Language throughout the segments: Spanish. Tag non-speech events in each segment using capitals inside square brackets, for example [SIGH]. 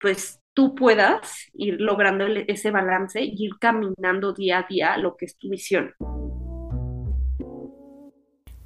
pues tú puedas ir logrando ese balance y ir caminando día a día lo que es tu visión.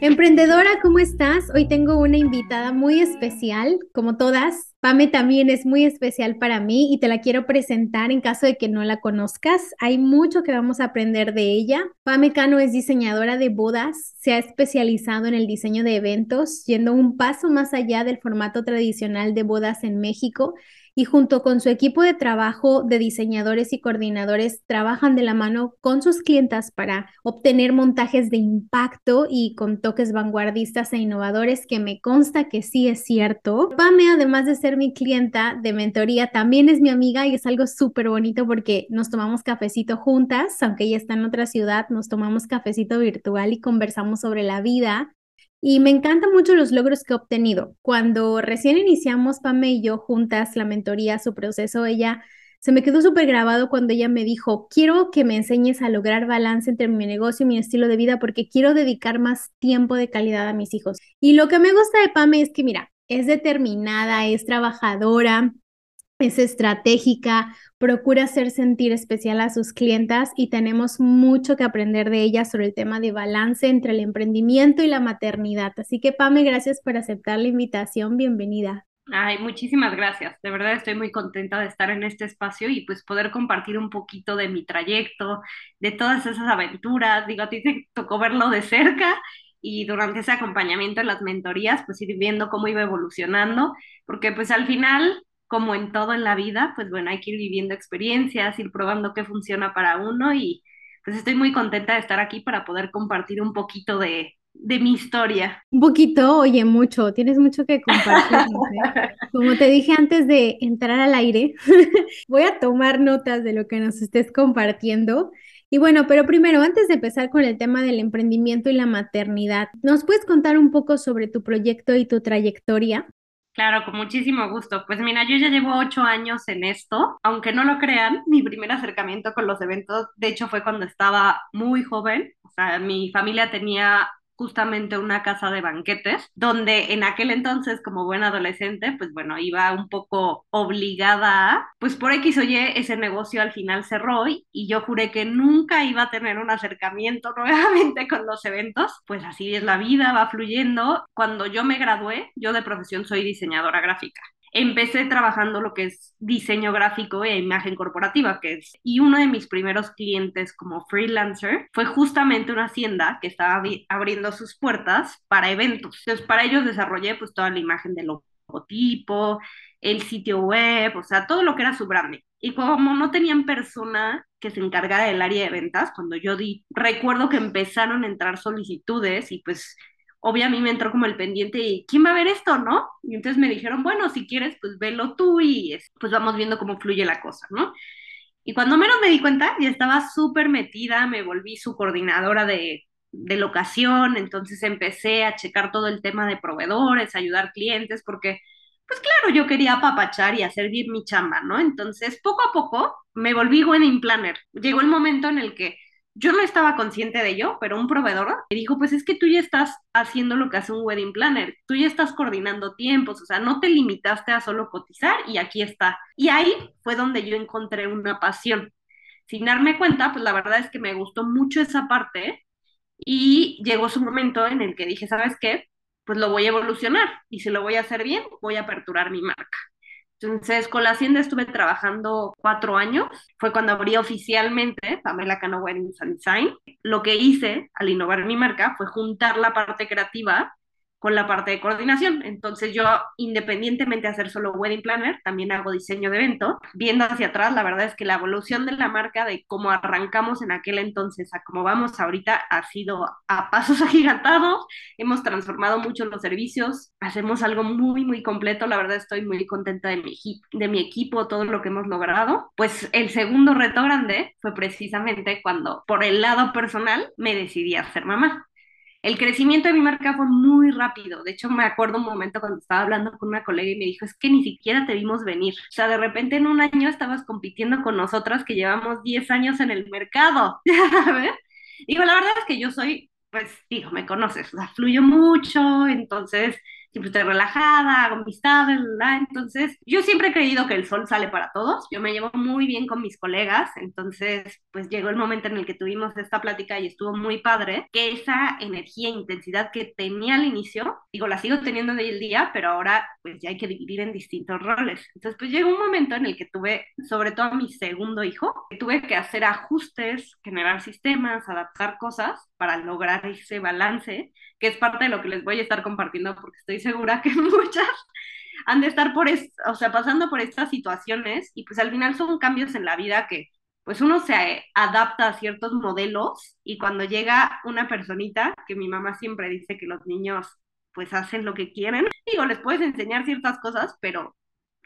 Emprendedora, ¿cómo estás? Hoy tengo una invitada muy especial, como todas. Pame también es muy especial para mí y te la quiero presentar en caso de que no la conozcas. Hay mucho que vamos a aprender de ella. Pame Cano es diseñadora de bodas, se ha especializado en el diseño de eventos, yendo un paso más allá del formato tradicional de bodas en México y junto con su equipo de trabajo de diseñadores y coordinadores trabajan de la mano con sus clientas para obtener montajes de impacto y con toques vanguardistas e innovadores que me consta que sí es cierto. Pame, además de ser mi clienta de mentoría, también es mi amiga y es algo súper bonito porque nos tomamos cafecito juntas, aunque ella está en otra ciudad, nos tomamos cafecito virtual y conversamos sobre la vida, y me encantan mucho los logros que he obtenido. Cuando recién iniciamos Pame y yo juntas la mentoría, su proceso, ella se me quedó súper grabado cuando ella me dijo, quiero que me enseñes a lograr balance entre mi negocio y mi estilo de vida porque quiero dedicar más tiempo de calidad a mis hijos. Y lo que me gusta de Pame es que, mira, es determinada, es trabajadora, es estratégica, procura hacer sentir especial a sus clientas y tenemos mucho que aprender de ella sobre el tema de balance entre el emprendimiento y la maternidad. Así que Pame, gracias por aceptar la invitación. Bienvenida. Ay, muchísimas gracias. De verdad estoy muy contenta de estar en este espacio y pues poder compartir un poquito de mi trayecto, de todas esas aventuras. Digo, a ti te tocó verlo de cerca y durante ese acompañamiento en las mentorías, pues ir viendo cómo iba evolucionando, porque pues al final como en todo en la vida, pues bueno, hay que ir viviendo experiencias, ir probando qué funciona para uno y pues estoy muy contenta de estar aquí para poder compartir un poquito de, mi historia. Un poquito, oye, mucho, tienes mucho que compartir. [LAUGHS] ¿eh? Como te dije antes de entrar al aire, [LAUGHS] voy a tomar notas de lo que nos estés compartiendo. Y bueno, pero primero, antes de empezar con el tema del emprendimiento y la maternidad, ¿nos puedes contar un poco sobre tu proyecto y tu trayectoria? Claro, con muchísimo gusto. Pues mira, yo ya llevo ocho años en esto, aunque no lo crean, mi primer acercamiento con los eventos, de hecho, fue cuando estaba muy joven. O sea, mi familia tenía justamente una casa de banquetes, donde en aquel entonces, como buena adolescente, pues bueno, iba un poco obligada pues por X o Y, ese negocio al final cerró y, y yo juré que nunca iba a tener un acercamiento [LAUGHS] nuevamente con los eventos, pues así es la vida, va fluyendo. Cuando yo me gradué, yo de profesión soy diseñadora gráfica empecé trabajando lo que es diseño gráfico e imagen corporativa, que es, y uno de mis primeros clientes como freelancer fue justamente una hacienda que estaba abriendo sus puertas para eventos. Entonces, para ellos desarrollé pues toda la imagen del logotipo, el sitio web, o sea, todo lo que era su branding. Y como no tenían persona que se encargara del área de ventas, cuando yo di, recuerdo que empezaron a entrar solicitudes y pues mí me entró como el pendiente y ¿quién va a ver esto, no? Y entonces me dijeron, bueno, si quieres, pues velo tú y pues vamos viendo cómo fluye la cosa, ¿no? Y cuando menos me di cuenta, ya estaba súper metida, me volví su coordinadora de, de locación, entonces empecé a checar todo el tema de proveedores, ayudar clientes, porque, pues claro, yo quería apapachar y hacer bien mi chamba, ¿no? Entonces, poco a poco me volví wedding planner. Llegó el momento en el que yo no estaba consciente de ello, pero un proveedor me dijo, pues es que tú ya estás haciendo lo que hace un wedding planner, tú ya estás coordinando tiempos, o sea, no te limitaste a solo cotizar y aquí está. Y ahí fue donde yo encontré una pasión. Sin darme cuenta, pues la verdad es que me gustó mucho esa parte y llegó su momento en el que dije, ¿sabes qué? Pues lo voy a evolucionar y si lo voy a hacer bien, voy a aperturar mi marca. Entonces, con la Hacienda estuve trabajando cuatro años. Fue cuando abrí oficialmente Pamela Cano Weddings and Design. Lo que hice al innovar mi marca fue juntar la parte creativa con la parte de coordinación. Entonces yo, independientemente de hacer solo wedding planner, también hago diseño de evento. Viendo hacia atrás, la verdad es que la evolución de la marca, de cómo arrancamos en aquel entonces a cómo vamos ahorita, ha sido a pasos [LAUGHS] agigantados. Hemos transformado mucho los servicios, hacemos algo muy, muy completo. La verdad estoy muy contenta de mi, de mi equipo, todo lo que hemos logrado. Pues el segundo reto grande fue precisamente cuando, por el lado personal, me decidí a ser mamá. El crecimiento de mi marca fue muy rápido. De hecho, me acuerdo un momento cuando estaba hablando con una colega y me dijo, es que ni siquiera te vimos venir. O sea, de repente en un año estabas compitiendo con nosotras que llevamos 10 años en el mercado. [LAUGHS] ¿Sabes? Digo, la verdad es que yo soy, pues, digo, me conoces, o sea, fluyo mucho, entonces siempre estoy relajada, hago amistades, ¿verdad? Entonces, yo siempre he creído que el sol sale para todos, yo me llevo muy bien con mis colegas, entonces, pues llegó el momento en el que tuvimos esta plática y estuvo muy padre, que esa energía e intensidad que tenía al inicio, digo, la sigo teniendo de el día, pero ahora pues ya hay que dividir en distintos roles. Entonces, pues llegó un momento en el que tuve, sobre todo a mi segundo hijo, que tuve que hacer ajustes, generar sistemas, adaptar cosas para lograr ese balance, que es parte de lo que les voy a estar compartiendo porque estoy segura que [LAUGHS] muchas han de estar por, o sea, pasando por estas situaciones y pues al final son cambios en la vida que pues uno se adapta a ciertos modelos y cuando llega una personita, que mi mamá siempre dice que los niños pues hacen lo que quieren, digo, les puedes enseñar ciertas cosas, pero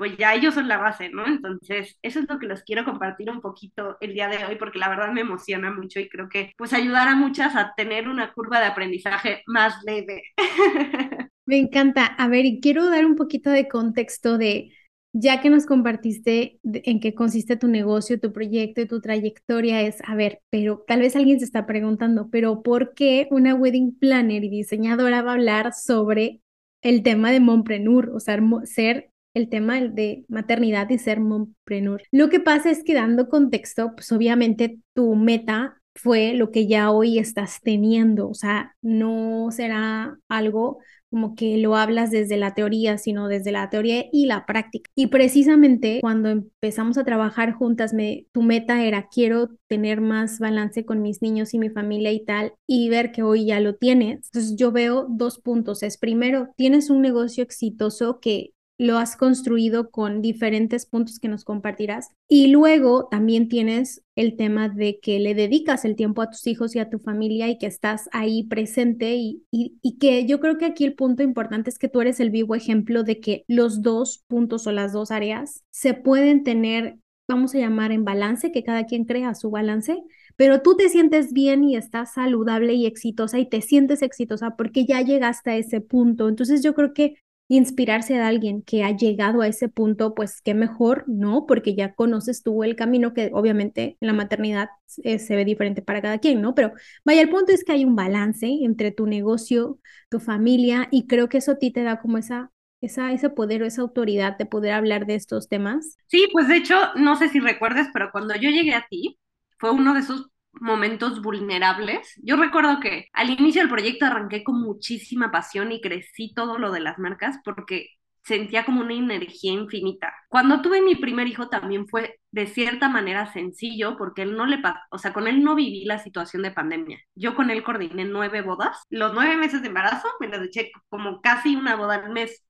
pues ya ellos son la base, ¿no? Entonces, eso es lo que los quiero compartir un poquito el día de hoy, porque la verdad me emociona mucho y creo que pues ayudar a muchas a tener una curva de aprendizaje más leve. [LAUGHS] Me encanta. A ver, y quiero dar un poquito de contexto de, ya que nos compartiste en qué consiste tu negocio, tu proyecto y tu trayectoria, es, a ver, pero tal vez alguien se está preguntando, pero ¿por qué una wedding planner y diseñadora va a hablar sobre el tema de mompreneur, o sea, ser el tema de maternidad y ser mompreneur. Lo que pasa es que dando contexto, pues obviamente tu meta fue lo que ya hoy estás teniendo, o sea, no será algo como que lo hablas desde la teoría, sino desde la teoría y la práctica. Y precisamente cuando empezamos a trabajar juntas, me, tu meta era quiero tener más balance con mis niños y mi familia y tal, y ver que hoy ya lo tienes. Entonces yo veo dos puntos. Es primero, tienes un negocio exitoso que lo has construido con diferentes puntos que nos compartirás. Y luego también tienes el tema de que le dedicas el tiempo a tus hijos y a tu familia y que estás ahí presente y, y, que yo creo que aquí el punto importante es que tú eres el vivo ejemplo de que los dos puntos o las dos áreas se pueden tener, vamos a llamar en balance, que cada quien crea su balance, pero tú te sientes bien y estás saludable y exitosa y te sientes exitosa porque ya llegaste a ese punto. Entonces yo creo que inspirarse de alguien que ha llegado a ese punto, pues qué mejor, ¿no? Porque ya conoces tú el camino que obviamente en la maternidad eh, se ve diferente para cada quien, ¿no? Pero vaya, el punto es que hay un balance entre tu negocio, tu familia y creo que eso a ti te da como esa esa, ese poder o esa autoridad de poder hablar de estos temas? Sí, pues de hecho, no sé si recuerdes, pero cuando yo llegué a ti, fue uno de esos momentos vulnerables. Yo recuerdo que al inicio del proyecto arranqué con muchísima pasión y crecí todo lo de las marcas porque sentía como una energía infinita. Cuando tuve mi primer hijo también fue de cierta manera sencillo porque él no le pasó, o sea, con él no viví la situación de pandemia. Yo con él coordiné nueve bodas. Los nueve meses de embarazo me lo eché como casi una boda al mes.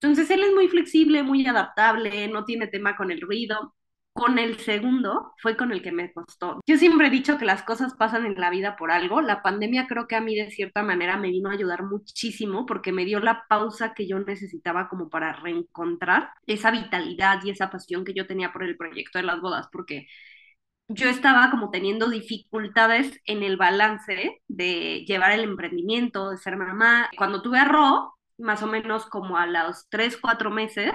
Entonces él es muy flexible, muy adaptable, no tiene tema con el ruido. Con el segundo fue con el que me costó. Yo siempre he dicho que las cosas pasan en la vida por algo. La pandemia creo que a mí de cierta manera me vino a ayudar muchísimo porque me dio la pausa que yo necesitaba como para reencontrar esa vitalidad y esa pasión que yo tenía por el proyecto de las bodas, porque yo estaba como teniendo dificultades en el balance de llevar el emprendimiento, de ser mamá. Cuando tuve a Ro, más o menos como a los tres, cuatro meses,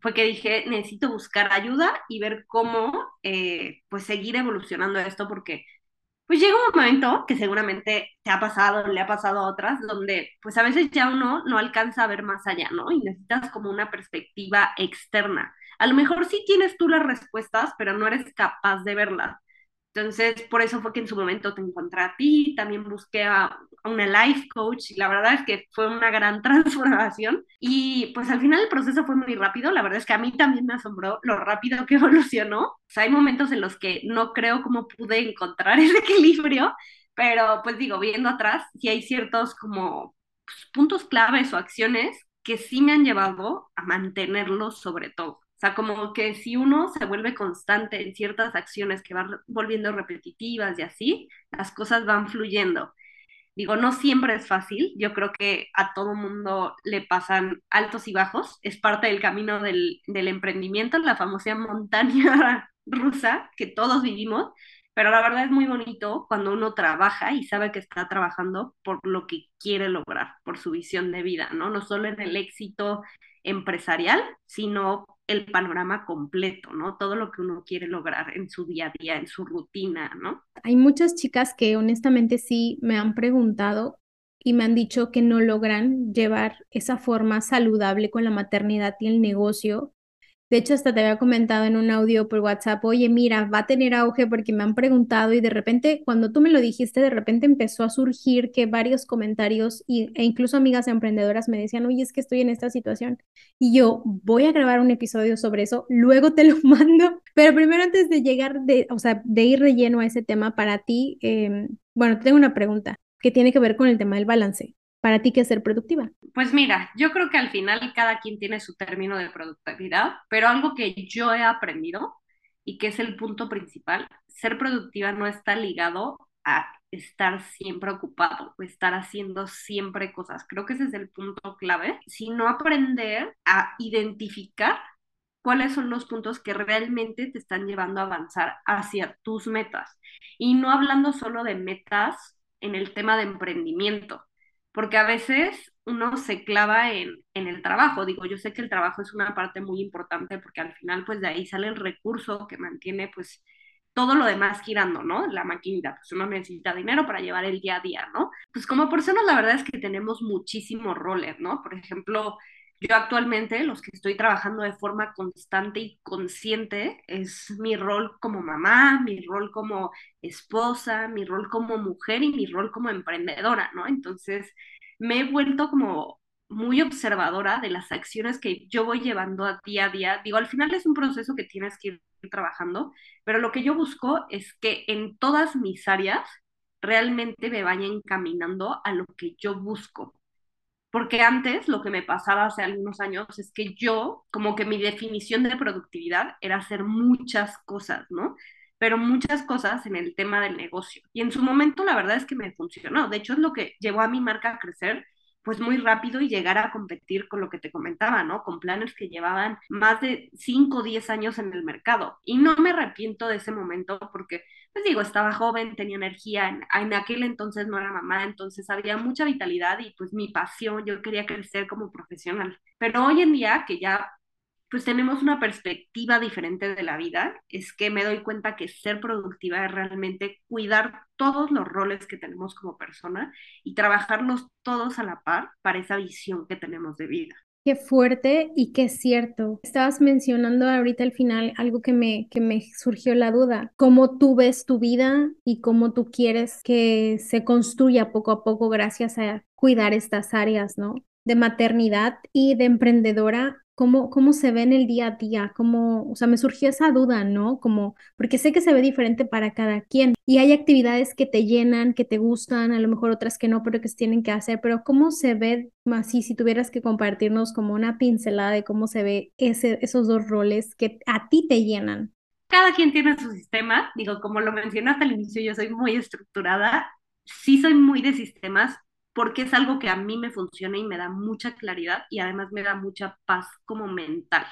fue que dije, necesito buscar ayuda y ver cómo, eh, pues, seguir evolucionando esto, porque, pues, llega un momento que seguramente te ha pasado, le ha pasado a otras, donde, pues, a veces ya uno no alcanza a ver más allá, ¿no? Y necesitas como una perspectiva externa. A lo mejor sí tienes tú las respuestas, pero no eres capaz de verlas. Entonces, por eso fue que en su momento te encontré a ti, también busqué a, una life coach y la verdad es que fue una gran [LAUGHS] transformación y pues al final el proceso fue muy rápido, la verdad es que a mí también me asombró lo rápido que [LAUGHS] evolucionó. O sea, hay momentos en los que no creo cómo pude encontrar ese [LAUGHS] equilibrio, pero pues digo, viendo atrás, sí hay ciertos como pues, puntos claves o acciones que sí me han llevado a mantenerlo sobre todo. O sea, como que si uno se vuelve constante en ciertas acciones que van volviendo repetitivas y así, las cosas van fluyendo. Digo, no siempre es fácil, yo creo que a todo mundo le pasan altos y bajos, es parte del camino del, del emprendimiento, la famosa [LAUGHS] montaña rusa que todos vivimos, pero la verdad es muy bonito cuando uno trabaja y sabe que está trabajando por lo que quiere lograr, por su visión de vida, ¿no? No solo en el éxito empresarial, sino el panorama completo, ¿no? Todo lo que uno quiere lograr en su día a día, en su rutina, ¿no? Hay muchas chicas que honestamente sí me han preguntado y me han dicho que no logran llevar esa forma saludable con la maternidad y el negocio de hecho, hasta te había comentado en un audio por WhatsApp, oye, mira, va a tener auge porque me han preguntado y de repente, cuando tú me lo dijiste, de repente empezó a surgir que varios comentarios y, e incluso amigas emprendedoras me decían, oye, es que estoy en esta situación. Y yo voy a grabar un episodio sobre eso, luego te lo [LAUGHS] mando. Pero primero, antes de llegar, de, o sea, de ir relleno a ese tema para ti, eh, bueno, tengo una pregunta que tiene que ver con el tema del balance para ti que es ser productiva? Pues mira, yo creo que al final cada quien tiene su término de productividad, pero algo que yo he aprendido y que es el punto principal, ser productiva no está ligado a estar siempre ocupado o estar haciendo siempre cosas. Creo que ese es el punto clave, sino aprender a identificar cuáles son los puntos que realmente te están llevando a avanzar hacia tus metas. Y no hablando solo de metas en el tema de emprendimiento, porque a veces uno se clava en, en, el trabajo. Digo, yo sé que el trabajo es una parte muy importante porque al final pues de ahí sale el recurso que mantiene pues todo lo demás girando, ¿no? La maquinita, pues uno necesita dinero para llevar el día a día, ¿no? Pues como personas la verdad es que tenemos muchísimos roles, ¿no? Por ejemplo, yo actualmente los que estoy trabajando de forma constante y consciente es mi rol como mamá, mi rol como esposa, mi rol como mujer y mi rol como emprendedora, ¿no? Entonces me he vuelto como muy observadora de las acciones que yo voy llevando a día a día. Digo, al final es un proceso que tienes que ir trabajando, pero lo que yo busco es que en todas mis áreas realmente me vaya encaminando a lo que yo busco. Porque antes lo que me pasaba hace algunos años es que yo, como que mi definición de productividad era hacer muchas cosas, ¿no? Pero muchas cosas en el tema del negocio. Y en su momento la verdad es que me funcionó. De hecho es lo que llevó a mi marca a crecer pues muy rápido y llegar a competir con lo que te comentaba, ¿no? Con planes que llevaban más de 5 o 10 años en el mercado. Y no me arrepiento de ese momento porque, pues digo, estaba joven, tenía energía, en, en aquel entonces no era mamá, entonces había mucha vitalidad y pues mi pasión, yo quería crecer como profesional. Pero hoy en día que ya pues tenemos una perspectiva diferente de la vida, es que me doy cuenta que ser productiva es realmente cuidar todos los roles que tenemos como persona y trabajarlos todos a la par para esa visión que tenemos de vida. Qué fuerte y qué cierto. Estabas mencionando ahorita al final algo que me, que me surgió la duda. ¿Cómo tú ves tu vida y cómo tú quieres que se construya poco a poco gracias a cuidar estas áreas, ¿no? de maternidad y de emprendedora cómo, cómo se ve en el día a día, cómo, o sea, me surgió esa duda, ¿no? Como, porque sé que se ve diferente para cada quien y hay actividades que te llenan, que te gustan, a lo mejor otras que no, pero que se tienen que hacer, pero ¿cómo se ve así si tuvieras que compartirnos como una pincelada de cómo se ve ese, esos dos roles que a ti te llenan? Cada quien tiene su sistema, digo, como lo mencionaste al inicio, yo soy muy estructurada, sí soy muy de sistemas, porque es algo que a mí me funciona y me da mucha claridad y además me da mucha paz como mental.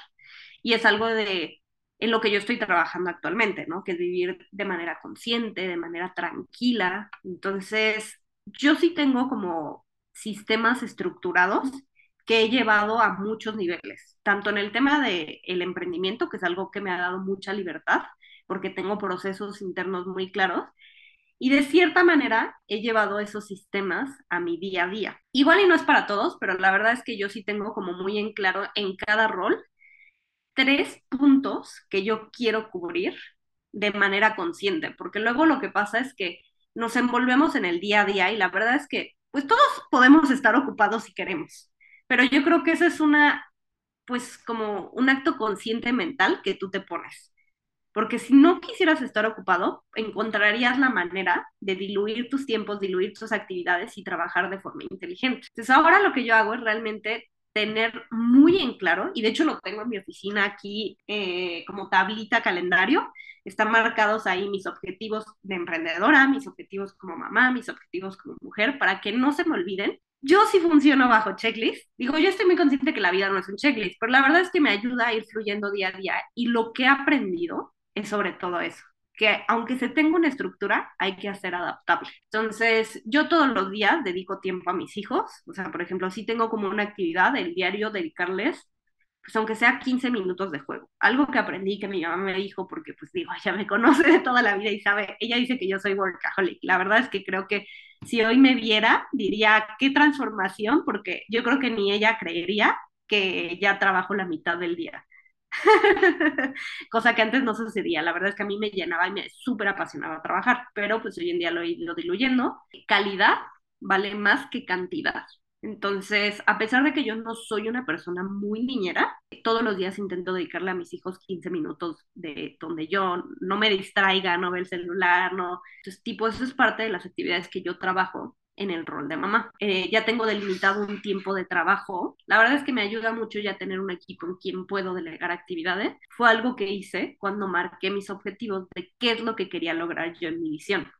Y es algo de en lo que yo estoy trabajando actualmente, ¿no? Que es vivir de manera consciente, de manera tranquila. Entonces, yo sí tengo como sistemas estructurados que he llevado a muchos niveles, tanto en el tema del el emprendimiento, que es algo que me ha dado mucha libertad, porque tengo procesos internos muy claros, y de cierta manera he llevado esos sistemas a mi día a día. Igual y no es para todos, pero la verdad es que yo sí tengo como muy en claro en cada rol tres puntos que yo quiero cubrir de manera consciente, porque luego lo que pasa es que nos envolvemos en el día a día y la verdad es que pues todos podemos estar ocupados si queremos, pero yo creo que eso es una pues como un acto consciente mental que tú te pones porque si no quisieras estar ocupado, encontrarías la manera de diluir tus tiempos, diluir tus actividades y trabajar de forma inteligente. Entonces ahora lo que yo hago es realmente tener muy en claro, y de hecho lo tengo en mi oficina aquí eh, como tablita calendario, están marcados ahí mis objetivos de emprendedora, mis objetivos como mamá, mis objetivos como mujer, para que no se me olviden. Yo sí funciono bajo checklist. Digo, yo estoy muy consciente que la vida no es un checklist, pero la verdad es que me ayuda a ir fluyendo día a día. Y lo que he aprendido es sobre todo eso, que aunque se tenga una estructura, hay que hacer adaptable. Entonces, yo todos los días dedico tiempo a mis hijos, o sea, por ejemplo, si tengo como una actividad el diario, dedicarles, pues aunque sea 15 minutos de juego. Algo que aprendí que mi mamá me dijo, porque pues digo, ella me conoce de toda la vida y sabe, ella dice que yo soy workaholic. La verdad es que creo que si hoy me viera, diría, qué transformación, porque yo creo que ni ella creería que ya trabajo la mitad del día. [LAUGHS] cosa que antes no sucedía. La verdad es que a mí me llenaba y me súper apasionaba trabajar, pero pues hoy en día lo he ido diluyendo. Calidad vale más que cantidad. Entonces, a pesar de que yo no soy una persona muy niñera, todos los días intento dedicarle a mis hijos 15 minutos de donde yo no me distraiga, no ve el celular, no. Entonces, tipo, eso es parte de las actividades que yo trabajo en el rol de mamá. Eh, ya tengo delimitado un tiempo de trabajo. La verdad es que me ayuda mucho ya tener un equipo en quien puedo delegar actividades. Fue algo que hice cuando marqué mis objetivos de qué es lo que quería lograr yo en mi visión.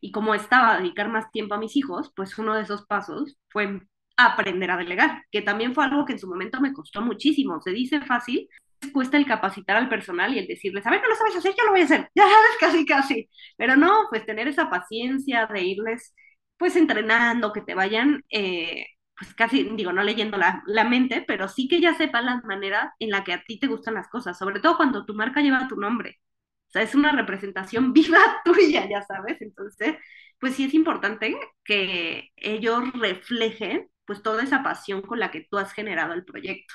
Y como estaba a dedicar más tiempo a mis hijos, pues uno de esos pasos fue aprender a delegar, que también fue algo que en su momento me costó muchísimo. Se dice fácil, cuesta el capacitar al personal y el decirles, a ver, no lo sabes hacer, yo lo voy a hacer, [LAUGHS] ya sabes, casi, casi. Pero no, pues tener esa paciencia de irles pues entrenando, que te vayan, eh, pues casi, digo, no leyendo la, la, mente, pero sí que ya sepan las maneras en la que a ti te gustan las cosas, sobre todo cuando tu marca lleva tu nombre. O sea, es una representación [LAUGHS] viva tuya, ya sabes. Entonces, pues sí es importante que ellos reflejen pues toda esa pasión con la que tú has generado el proyecto.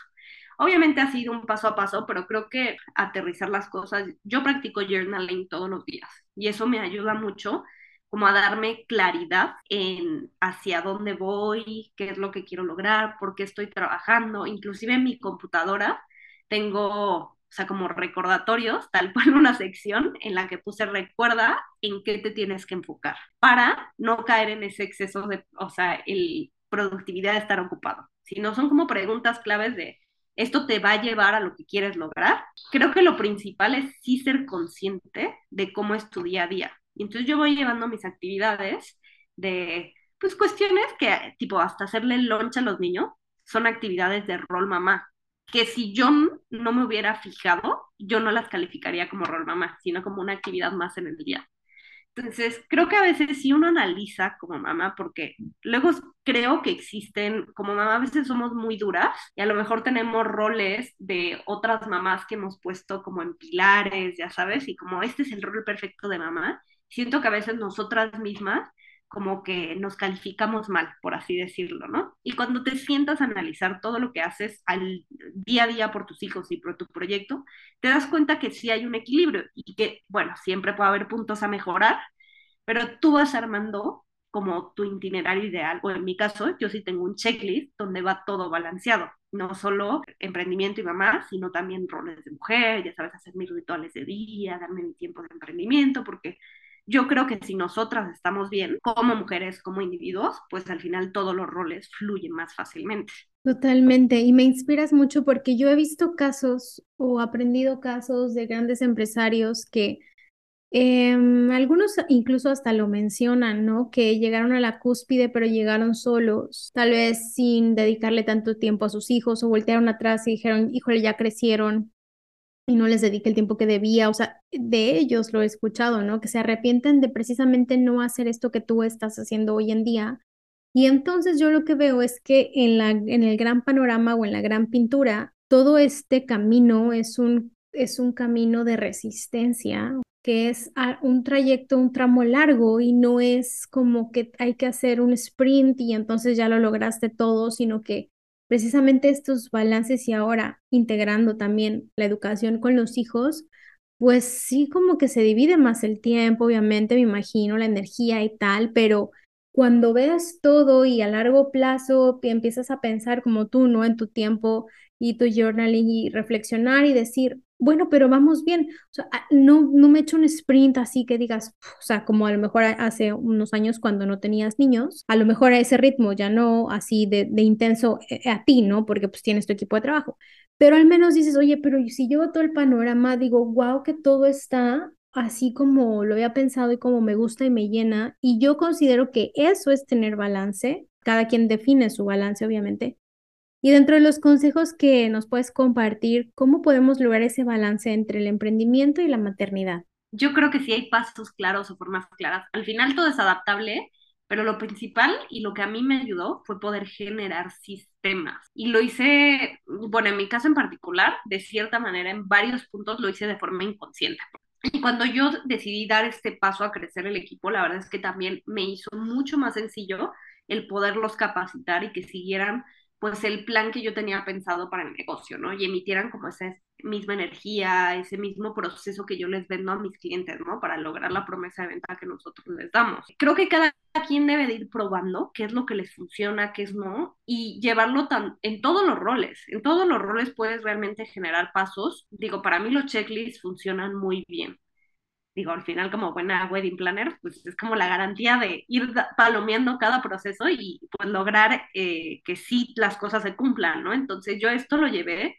Obviamente ha sido un paso a paso, pero creo que aterrizar las cosas, yo practico journaling todos los días y eso me ayuda mucho como a darme claridad en hacia dónde voy, qué es lo que quiero lograr, por qué estoy trabajando. Inclusive en mi computadora tengo, o sea, como recordatorios, [LAUGHS] tal cual una sección en la que puse recuerda en qué te tienes que enfocar para no caer en ese exceso de, o sea, el productividad de estar ocupado, sino son como preguntas claves de esto te va a llevar a lo que quieres lograr. Creo que lo principal es sí ser consciente de cómo es tu día a día y entonces yo voy llevando mis actividades de, pues cuestiones que, tipo, hasta hacerle lunch a los niños, son actividades de rol mamá, que si yo no me hubiera fijado, yo no las calificaría como rol mamá, sino como una actividad más en el día. Entonces, creo que a veces si uno analiza como mamá, porque luego creo que existen, como mamá a veces somos muy duras y a lo mejor tenemos roles de otras mamás que hemos puesto como en pilares, ya sabes, y como este es el rol perfecto de mamá, siento que a veces nosotras mismas como que nos calificamos mal, por así decirlo, ¿no? Y cuando te sientas a analizar todo lo que haces al día a día por tus hijos y por tu proyecto, te das cuenta que sí hay un equilibrio y que, bueno, siempre puede haber puntos a mejorar, pero tú vas armando como tu itinerario ideal, o en mi caso, yo sí tengo un checklist donde va todo balanceado, no solo emprendimiento y mamá, sino también roles de mujer, ya sabes, hacer mis rituales de día, darme mi tiempo de emprendimiento, porque yo creo que si nosotras estamos bien, como mujeres, como individuos, pues al final todos los roles fluyen más fácilmente. Totalmente, y me inspiras mucho porque yo he visto casos o aprendido casos de grandes empresarios que em, algunos incluso hasta lo mencionan, ¿no? Que llegaron a la cúspide, pero llegaron solos, tal vez sin dedicarle tanto tiempo a sus hijos o voltearon atrás y dijeron, híjole, ya crecieron, y no les dedique el tiempo que debía, o sea, de ellos lo he escuchado, ¿no? Que se arrepienten de precisamente no hacer esto que tú estás haciendo hoy en día. Y entonces yo lo que veo es que en, la, en el gran panorama o en la gran pintura, todo este camino es un, es un camino de resistencia, que es un trayecto, un tramo largo y no es como que hay que hacer un sprint y entonces ya lo lograste todo, sino que precisamente estos balances y ahora integrando también la educación con los hijos, pues sí como que se divide más el tiempo, obviamente, me imagino, la energía y tal, pero cuando veas todo y a largo plazo empiezas a pensar como tú, ¿no? En tu tiempo, y tu journaling y reflexionar y decir, bueno, pero vamos bien. O sea, ah, no, no me he hecho un sprint así que digas, o sea, como a lo mejor hace unos años cuando no tenías niños, a lo mejor a ese ritmo, ya no así de, de intenso eh, a ti, ¿no? Porque pues tienes tu equipo de trabajo. Pero al menos dices, oye, pero si yo todo el panorama, digo, wow, que todo está así como lo había pensado y como me gusta y me llena. Y yo considero que eso es tener balance. Cada quien define su balance, obviamente, y dentro de los consejos que nos puedes compartir, ¿cómo podemos lograr ese balance entre el emprendimiento y la maternidad? Yo creo que sí hay pasos claros o formas claras. Al final todo es adaptable, pero lo principal y lo que a mí me ayudó fue poder generar sistemas. Y lo hice, bueno, en mi caso en particular, de cierta manera, en varios puntos lo hice de forma inconsciente. Y cuando yo decidí dar este paso a crecer el equipo, la verdad es que también me hizo mucho más sencillo el poderlos capacitar y que siguieran pues el plan que yo tenía pensado para el negocio, ¿no? Y emitieran como esa misma energía, ese mismo proceso que yo les vendo a mis clientes, ¿no? Para lograr la promesa de venta que nosotros les damos. Creo que cada quien debe de ir probando qué es lo que les funciona, qué es no, y llevarlo tan, en todos los roles. En todos los roles puedes realmente generar pasos. Digo, para mí los checklists funcionan muy bien digo, al final como buena wedding planner, pues es como la garantía de ir palomeando cada proceso y pues lograr eh, que sí las cosas se cumplan, ¿no? Entonces yo esto lo llevé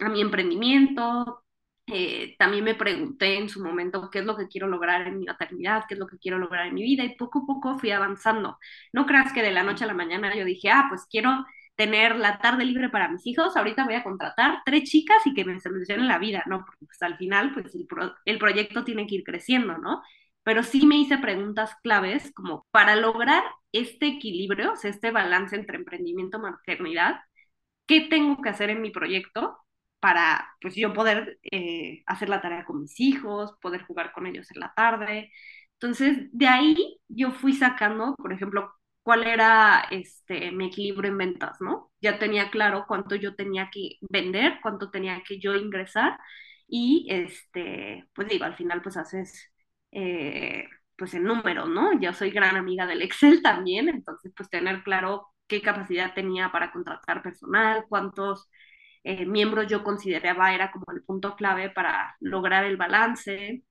a mi emprendimiento, eh, también me pregunté en su momento qué es lo que quiero lograr en mi maternidad, qué es lo que quiero lograr en mi vida y poco a poco fui avanzando. No creas que de la noche a la mañana yo dije, ah, pues quiero tener la tarde libre para mis hijos, ahorita voy a contratar tres chicas y que me solucionen la vida, ¿no? Porque pues, al final, pues el, el proyecto tiene que ir creciendo, ¿no? Pero sí me hice preguntas claves como para lograr este equilibrio, o sea, este balance entre emprendimiento y maternidad, ¿qué tengo que hacer en mi proyecto para, pues yo poder eh, hacer la tarea con mis hijos, poder jugar con ellos en la tarde? Entonces, de ahí yo fui sacando, por ejemplo, cuál era este, mi equilibrio en ventas, ¿no? Ya tenía claro cuánto yo tenía que vender, cuánto tenía que yo ingresar y, este, pues digo, al final pues haces, eh, pues el número, ¿no? Yo soy gran amiga del Excel [LAUGHS] también, entonces pues tener claro qué capacidad tenía para contratar personal, cuántos eh, miembros yo consideraba era como el punto clave para lograr el balance,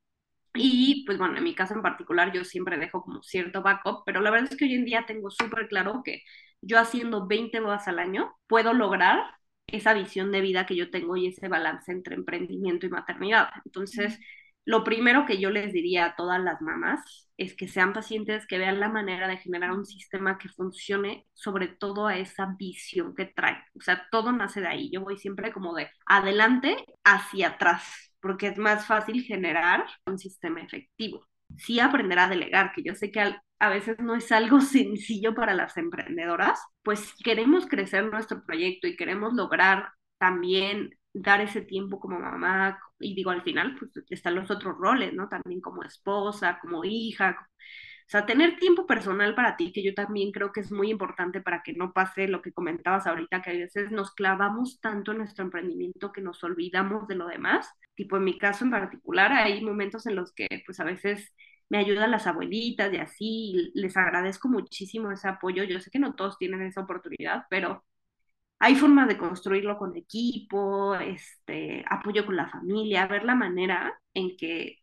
y pues bueno, en mi caso en particular yo siempre dejo como cierto backup, pero la verdad es que hoy en día tengo súper claro que yo haciendo 20 bodas al año puedo lograr esa visión de vida que yo tengo y ese balance entre emprendimiento y maternidad. Entonces, lo primero que yo les diría a todas las mamás es que sean pacientes, que vean la manera de generar un sistema que funcione sobre todo a esa visión que trae. O sea, todo nace de ahí. Yo voy siempre como de adelante hacia atrás porque es más fácil generar un sistema efectivo. Sí aprender a delegar, que yo sé que a veces no es algo [LAUGHS] sencillo para las emprendedoras, pues queremos crecer nuestro proyecto y queremos lograr también dar ese tiempo como mamá y digo al final pues están los otros roles, ¿no? También como esposa, como hija, o sea, tener tiempo personal para ti, que yo también creo que es muy importante para que no pase lo que comentabas ahorita, que a veces nos clavamos tanto en nuestro emprendimiento que nos olvidamos de lo demás. Tipo, en mi caso en particular, hay momentos en los que pues a veces me ayudan las abuelitas y así, les agradezco muchísimo ese apoyo. Yo sé que no todos tienen esa oportunidad, pero hay formas de construirlo con equipo, este, apoyo con la familia, ver la manera en que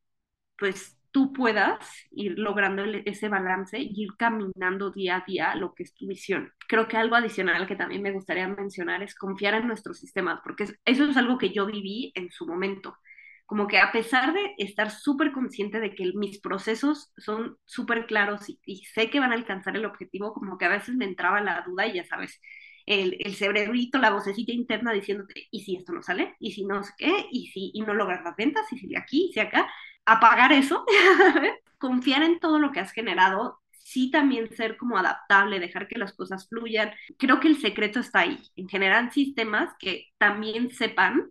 pues tú puedas ir logrando ese balance y ir caminando día a día lo que es tu visión. Creo que algo adicional que también me gustaría mencionar es confiar en nuestros sistemas, porque eso es algo que yo viví en su momento. Como que a pesar de estar súper consciente de que mis procesos son súper claros y, y, sé que van a alcanzar el objetivo, como que a veces me entraba la duda y ya sabes, el, el cerebrito, la vocecita interna diciéndote, ¿y si esto no sale? ¿Y si no sé qué? ¿Y si y no logras las ventas? ¿Y si de aquí? ¿Y si acá? Apagar eso, [LAUGHS] confiar en todo lo que has generado, sí también ser como adaptable, dejar que las cosas fluyan. Creo que el secreto está ahí, en generar sistemas que también sepan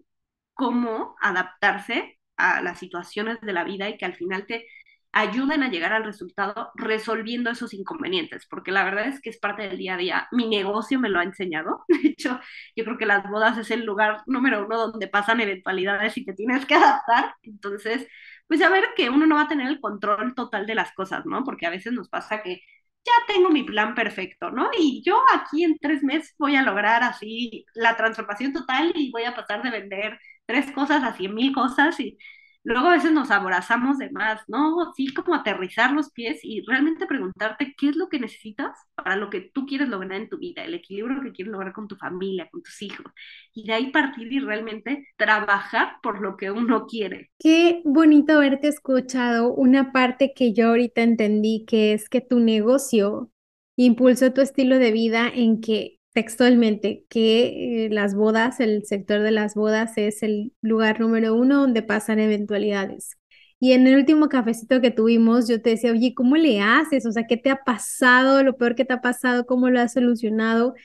cómo adaptarse a las situaciones de la vida y que al final te ayuden a llegar al resultado resolviendo esos inconvenientes, porque la verdad es que es parte del día a día. Mi negocio me lo ha enseñado. [LAUGHS] De hecho, yo creo que las bodas es el lugar número uno donde pasan eventualidades y te tienes que adaptar. Entonces, pues ya ver que uno no va a tener el control total de las cosas, ¿no? Porque a veces nos pasa que ya tengo mi plan perfecto, ¿no? Y yo aquí en tres meses voy a lograr así la transformación total y voy a pasar de vender tres cosas a cien mil cosas y luego a veces nos aborazamos de más, ¿no? Sí, como aterrizar los pies y realmente preguntarte qué es lo que necesitas para lo que tú quieres lograr en tu vida, el equilibrio que quieres lograr con tu familia, con tus hijos. Y de ahí partir y realmente trabajar por lo que uno quiere. Qué bonito haberte escuchado una parte que yo ahorita entendí, que es que tu negocio impulsó tu estilo de vida en que textualmente que eh, las bodas, el sector de las bodas es el lugar número uno donde pasan eventualidades. Y en el último cafecito que tuvimos, yo te decía, oye, ¿cómo le haces? O sea, ¿qué te ha pasado? Lo peor que te ha pasado, ¿cómo lo has solucionado?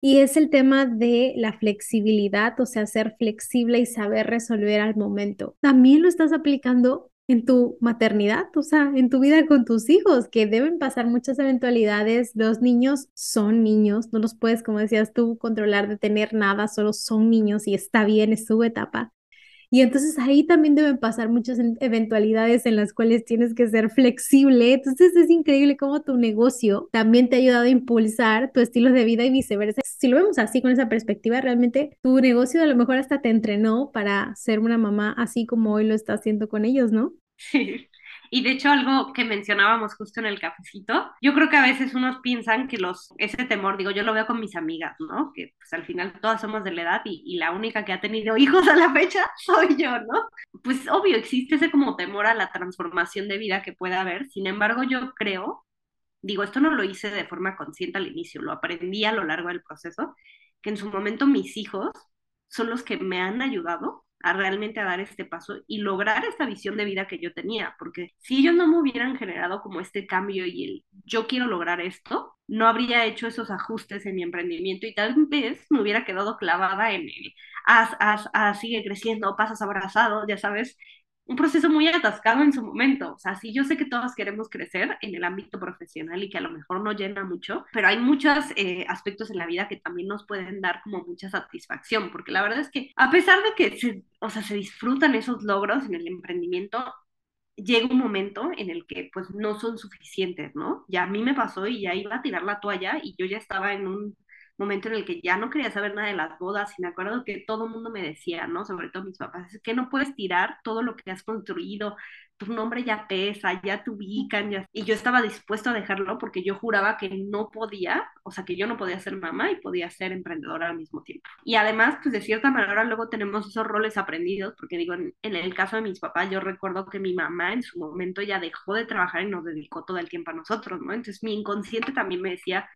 Y es el tema de la flexibilidad, o sea, ser flexible y saber resolver al momento. También lo estás aplicando en tu maternidad, o sea, en tu vida con tus hijos, que deben pasar muchas eventualidades. Los niños son niños, no los puedes, como decías tú, controlar, de tener nada, solo son niños y está bien, es su etapa. Y entonces ahí también deben pasar muchas eventualidades en las cuales tienes que ser flexible. Entonces es increíble cómo tu negocio también te ha ayudado a impulsar tu estilo de vida y viceversa. Si lo vemos así con esa perspectiva, realmente tu negocio a lo mejor hasta te entrenó para ser una mamá así como hoy lo está haciendo con ellos, ¿no? [LAUGHS] Sí. Y de hecho, algo que mencionábamos justo en el cafecito, yo creo que a veces unos piensan que los, ese temor, digo, yo lo veo con mis amigas, ¿no? Que pues al final todas somos de la edad y, y la única que ha tenido [LAUGHS] hijos a la fecha soy yo, ¿no? Pues obvio, existe ese como temor a la transformación de vida que puede haber, sin embargo, yo creo, digo, esto no lo hice de forma consciente al inicio, lo aprendí a lo largo del proceso, que en su momento mis hijos son los que me han ayudado a realmente a dar este paso y lograr esta visión de vida que yo tenía, porque si ellos no me hubieran generado como este cambio y el yo quiero lograr esto, no habría hecho esos ajustes en mi emprendimiento y tal vez me hubiera quedado clavada en el haz, haz, sigue creciendo, pasas abrazado, ya sabes, un proceso muy atascado en su momento. O sea, sí, yo sé que todos queremos crecer en el ámbito profesional y que a lo mejor no llena mucho, pero hay muchos eh, aspectos en la vida que también nos pueden dar como mucha satisfacción, porque la verdad es que a pesar de que se, o sea, se disfrutan esos logros en el emprendimiento, llega un momento en el que pues no son suficientes, ¿no? Ya a mí me pasó y ya iba a tirar la toalla y yo ya estaba en un momento en el que ya no quería saber nada de las bodas y me acuerdo que todo el mundo me decía, ¿no? Sobre todo mis papás, es que no puedes tirar todo lo que has construido, tu nombre ya pesa, ya te ubican, ya... y yo estaba dispuesto a dejarlo porque yo juraba que no podía, o sea, que yo no podía ser mamá y podía ser emprendedora al mismo tiempo. Y además, pues de cierta manera luego tenemos esos roles aprendidos, porque digo, en, en el caso de mis papás, yo recuerdo que mi mamá en su momento ya dejó de trabajar y nos dedicó todo el tiempo a nosotros, ¿no? Entonces mi inconsciente también me decía,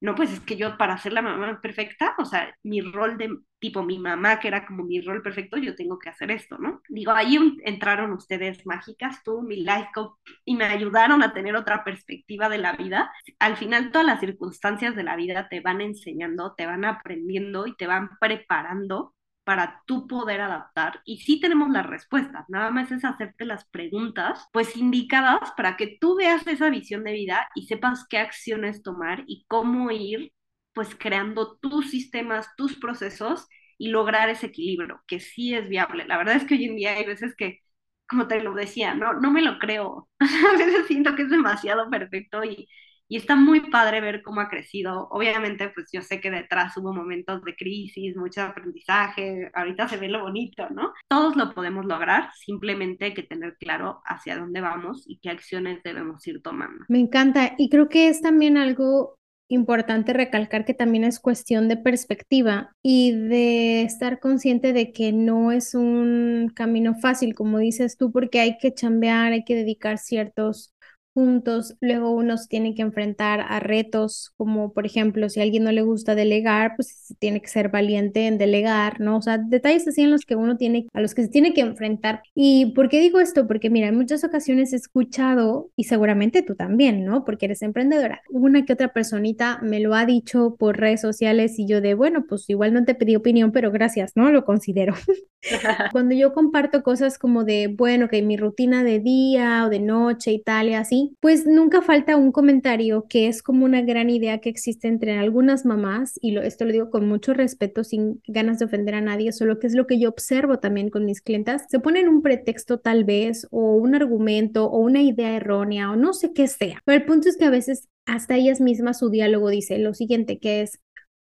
no, pues es que yo para ser la mamá perfecta, o sea, mi rol de tipo mi mamá, que era como mi rol perfecto, yo tengo que hacer esto, ¿no? Digo, ahí entraron ustedes mágicas, tú, mi life coach, y me ayudaron a tener otra perspectiva de la vida. Al final, todas las circunstancias de la vida te van enseñando, te van aprendiendo y te van preparando para tú poder adaptar. Y sí tenemos las respuestas, nada más es hacerte las preguntas, pues indicadas para que tú veas esa visión de vida y sepas qué acciones tomar y cómo ir, pues creando tus sistemas, tus procesos y lograr ese equilibrio, que sí es viable. La verdad es que hoy en día hay veces que, como te lo decía, no, no me lo creo. [LAUGHS] A veces siento que es demasiado perfecto y, y está muy padre ver cómo ha crecido. Obviamente, pues yo sé que detrás hubo momentos de crisis, mucho aprendizaje, ahorita se ve lo bonito, ¿no? Todos lo podemos lograr, simplemente hay que tener claro hacia dónde vamos y qué acciones debemos ir tomando. Me encanta y creo que es también algo importante recalcar que también es cuestión de perspectiva y de estar consciente de que no es un camino fácil, como dices tú, porque hay que chambear, hay que dedicar ciertos juntos, luego uno se tiene que enfrentar a retos, como por ejemplo, si a alguien no le gusta delegar, pues tiene que ser valiente en delegar, ¿no? O sea, detalles así en los que uno tiene, a los que se tiene que enfrentar. ¿Y por qué digo esto? Porque mira, en muchas ocasiones he escuchado, y seguramente tú también, ¿no? Porque eres emprendedora. Una que otra personita me lo ha dicho por redes sociales y yo de, bueno, pues igual no te pedí opinión, pero gracias, ¿no? Lo considero. [LAUGHS] [LAUGHS] Cuando yo comparto cosas como de, bueno, que mi rutina de día o de noche y tal y así, pues nunca falta un comentario que es como una gran idea que existe entre algunas mamás, y lo, esto lo digo con mucho respeto, sin ganas de ofender a nadie, solo que es lo que yo observo también con mis clientas, se ponen un pretexto tal vez, o un argumento, o una idea errónea, o no sé qué sea, pero el punto es que a veces hasta ellas mismas su diálogo dice lo siguiente, que es,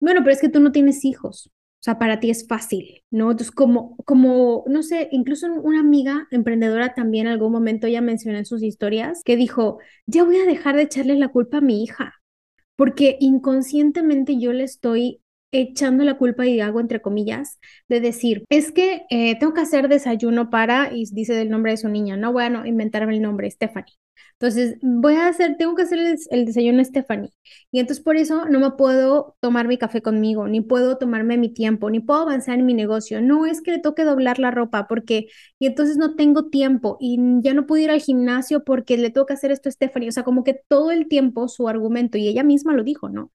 bueno, pero es que tú no tienes hijos. O sea, para ti es fácil, ¿no? Entonces, como, como, no sé, incluso una amiga emprendedora también en algún momento ya mencionó en sus historias que dijo, ya voy a dejar de echarle la culpa a mi hija, porque inconscientemente yo le estoy echando la culpa y hago entre comillas de decir, es que eh, tengo que hacer desayuno para, y dice del nombre de su niña, no a inventarme el nombre, Stephanie. Entonces, voy a hacer, tengo que hacer el, desayuno a Stephanie. Y entonces por eso no me puedo tomar mi café conmigo, ni puedo tomarme mi tiempo, ni puedo avanzar en mi negocio. No es que le toque doblar la ropa porque, y entonces no tengo tiempo y ya no puedo ir al gimnasio porque le que hacer esto a Stephanie. O sea, como que todo el tiempo su argumento, y ella misma lo dijo, ¿no?